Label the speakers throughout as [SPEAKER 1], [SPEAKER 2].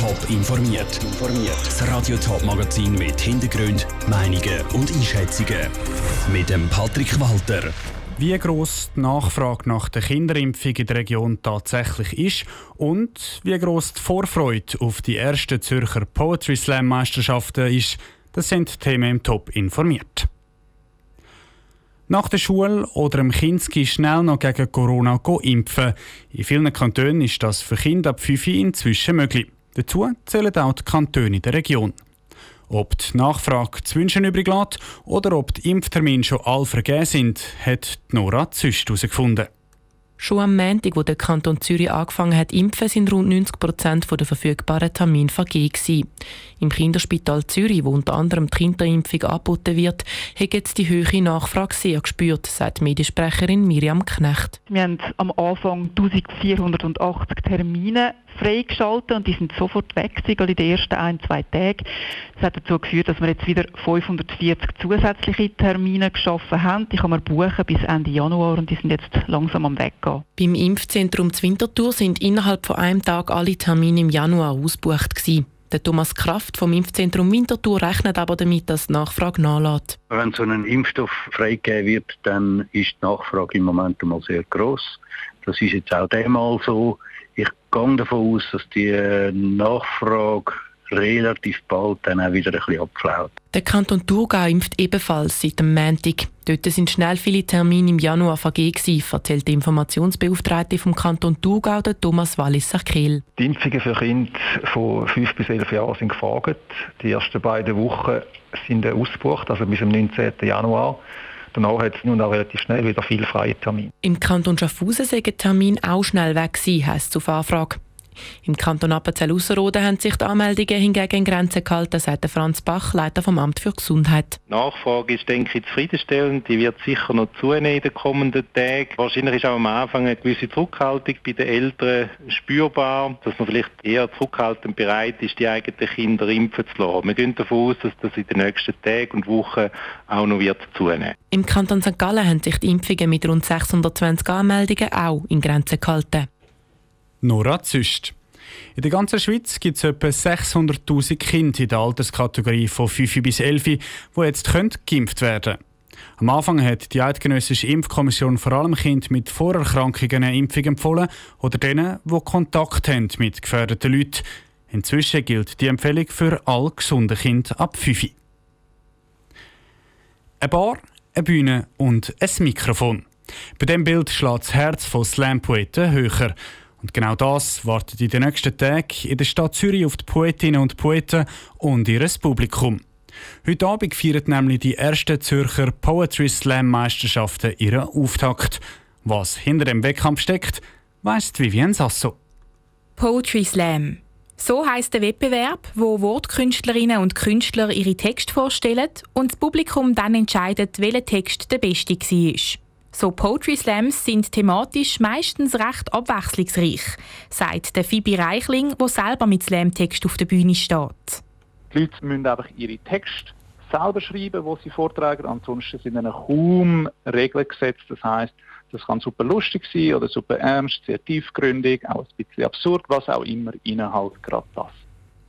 [SPEAKER 1] Top informiert. Das Radio Top Magazin mit Hintergrund, Meinungen und Einschätzungen mit dem Patrick Walter.
[SPEAKER 2] Wie groß die Nachfrage nach der Kinderimpfung in der Region tatsächlich ist und wie groß die Vorfreude auf die ersten Zürcher Poetry Slam Meisterschaften ist, das sind Themen im Top informiert. Nach der Schule oder im Kinski schnell noch gegen Corona impfen. In vielen Kantonen ist das für Kinder ab 5 inzwischen möglich. Dazu zählen auch die Kantone der Region. Ob die Nachfrage zu wünschen übrig lässt oder ob die Impftermine schon all vergeben sind, hat Nora Züst herausgefunden.
[SPEAKER 3] Schon am Montag, wo der Kanton Zürich angefangen hat impfen, sind rund 90 Prozent der verfügbaren Termine vergeben. Im Kinderspital Zürich, wo unter anderem die Kinderimpfung angeboten wird, hat jetzt die hohe Nachfrage sehr gespürt, sagt Mediensprecherin Miriam Knecht.
[SPEAKER 4] Wir haben am Anfang 1480 Termine freigeschaltet und die sind sofort weg in den ersten ein, zwei Tagen. Das hat dazu geführt, dass wir jetzt wieder 540 zusätzliche Termine geschaffen haben. Die kann man buchen bis Ende Januar und die sind jetzt langsam am Weggehen.
[SPEAKER 3] Beim Impfzentrum Zwintertour sind innerhalb von einem Tag alle Termine im Januar ausgebucht gewesen. Der Thomas Kraft vom Impfzentrum Winterthur rechnet aber damit, dass die Nachfrage nachlässt.
[SPEAKER 5] Wenn so ein Impfstoff freigegeben wird, dann ist die Nachfrage im Moment einmal sehr groß. Das ist jetzt auch demal so. Ich gehe davon aus, dass die Nachfrage relativ bald dann auch wieder ein bisschen abflaut.
[SPEAKER 3] Der Kanton Thurgau impft ebenfalls seit dem Montag. Dort sind schnell viele Termine im Januar vergeben, erzählt der Informationsbeauftragte vom Kanton Thurgau, Thomas Walliser-Kehl.
[SPEAKER 6] Die Impfungen für Kinder von 5 bis 11 Jahren sind gefragt. Die ersten beiden Wochen sind ausgebucht, also bis zum 19. Januar. Danach hat es nun auch relativ schnell wieder viele freie Termine.
[SPEAKER 3] Im Kanton Schaffhausen sind Termine auch schnell weg heisst es auf Anfrage. Im Kanton Appenzell-Ausserrhoden haben sich die Anmeldungen hingegen in Grenzen gehalten, sagt Franz Bach, Leiter vom Amt für Gesundheit.
[SPEAKER 7] Die Nachfrage ist, denke ich, zufriedenstellend. Die wird sicher noch zunehmen in den kommenden Tagen. Wahrscheinlich ist auch am Anfang eine gewisse Zurückhaltung bei den Eltern spürbar, dass man vielleicht eher zurückhaltend bereit ist, die eigenen Kinder impfen zu lassen. Wir gehen davon aus, dass das in den nächsten Tagen und Wochen auch noch wird zunehmen.
[SPEAKER 3] Im Kanton St. Gallen haben sich die Impfungen mit rund 620 Anmeldungen auch in Grenzen gehalten.
[SPEAKER 2] Nora Züst. In der ganzen Schweiz gibt es etwa 600.000 Kinder in der Alterskategorie von 5 bis 11, die jetzt geimpft werden können. Am Anfang hat die Eidgenössische Impfkommission vor allem Kinder mit Vorerkrankungen eine Impfung empfohlen oder denen, die Kontakt haben mit gefährdeten Leuten. Inzwischen gilt die Empfehlung für alle gesunden Kinder ab 5. Eine Bar, eine Bühne und ein Mikrofon. Bei diesem Bild schlägt das Herz von Slam-Poeten höher. Und genau das wartet in den nächsten Tagen in der Stadt Zürich auf die Poetinnen und Poeten und ihr Publikum. Heute Abend feiert nämlich die erste Zürcher Poetry Slam Meisterschaften ihren Auftakt. Was hinter dem Wettkampf steckt, weiss Vivienne Sasso.
[SPEAKER 8] Poetry Slam. So heißt der Wettbewerb, wo Wortkünstlerinnen und Künstler ihre Texte vorstellen und das Publikum dann entscheidet, welcher Text der beste war. So Poetry Slams sind thematisch meistens recht abwechslungsreich, sagt der Phoebe Reichling, der selber mit Slamtext auf der Bühne steht.
[SPEAKER 9] Die Leute müssen einfach ihre Texte selber schreiben, die sie vortragen. Ansonsten sind ihnen kaum Regeln gesetzt. Das heißt, das kann super lustig sein oder super ernst, sehr tiefgründig, auch ein bisschen absurd, was auch immer ihnen halt gerade passt.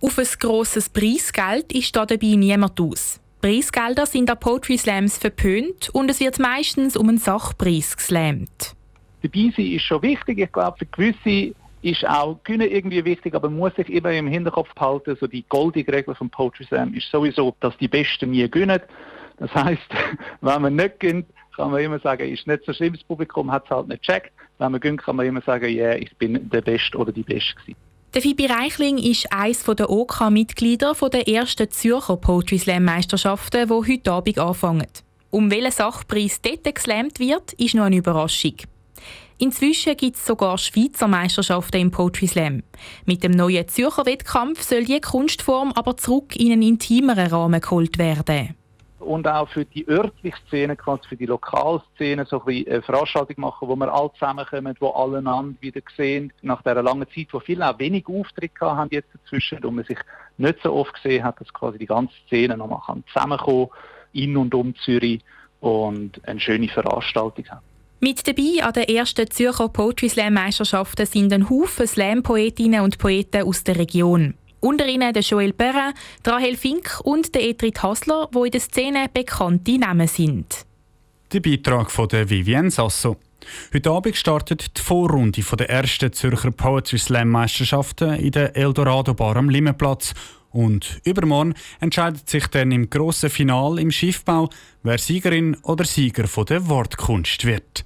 [SPEAKER 8] Auf ein grosses Preisgeld ist da dabei niemand aus. Preisgelder sind an Poetry Slams verpönt und es wird meistens um einen Sachpreis geslammt.
[SPEAKER 9] Dabei sein ist schon wichtig. Ich glaube, für gewisse ist auch Gewinnen irgendwie wichtig, aber man muss sich immer im Hinterkopf behalten, so die goldige Regel vom Poetry Slam ist sowieso, dass die Besten nie gewinnen. Das heißt, wenn man nicht gönnt, kann man immer sagen, ist nicht so schlimm, das Publikum hat es halt nicht checkt. Wenn man gönnt, kann man immer sagen, ja, yeah, ich bin der Beste oder die Beste gewesen.
[SPEAKER 8] Der Fibi Reichling ist eines der OK-Mitglieder der ersten Zürcher Poetry Slam Meisterschaften, die heute Abend anfangen. Um welchen Sachpreis dort geslammt wird, ist noch eine Überraschung. Inzwischen gibt es sogar Schweizer Meisterschaften im Poetry Slam. Mit dem neuen Zürcher Wettkampf soll die Kunstform aber zurück in einen intimeren Rahmen geholt werden
[SPEAKER 9] und auch für die örtliche Szene, quasi für die Lokalszene, so ein bisschen eine Veranstaltung machen, wo wir alle zusammenkommen, wo alle einander wieder sehen. Nach dieser langen Zeit, wo viele auch wenig Auftritte haben jetzt dazwischen und man sich nicht so oft gesehen hat, dass quasi die ganze Szene nochmal zusammenkommen in und um Zürich und eine schöne Veranstaltung haben.
[SPEAKER 8] Mit dabei an der ersten Zürcher Poetry Slam Meisterschaften sind ein Haufen Slam-Poetinnen und Poeten aus der Region. Unter ihnen der Joel Perrin, Rahel Fink und der Etrit Hasler, die in der Szene bekannte Namen sind.
[SPEAKER 2] Der Beitrag von der Vivienne Sasso. Heute Abend startet die Vorrunde der ersten Zürcher Poetry Slam Meisterschaften in der Eldorado Bar am Limmenplatz. Und übermorgen entscheidet sich dann im grossen Final im Schiffbau, wer Siegerin oder Sieger der Wortkunst wird.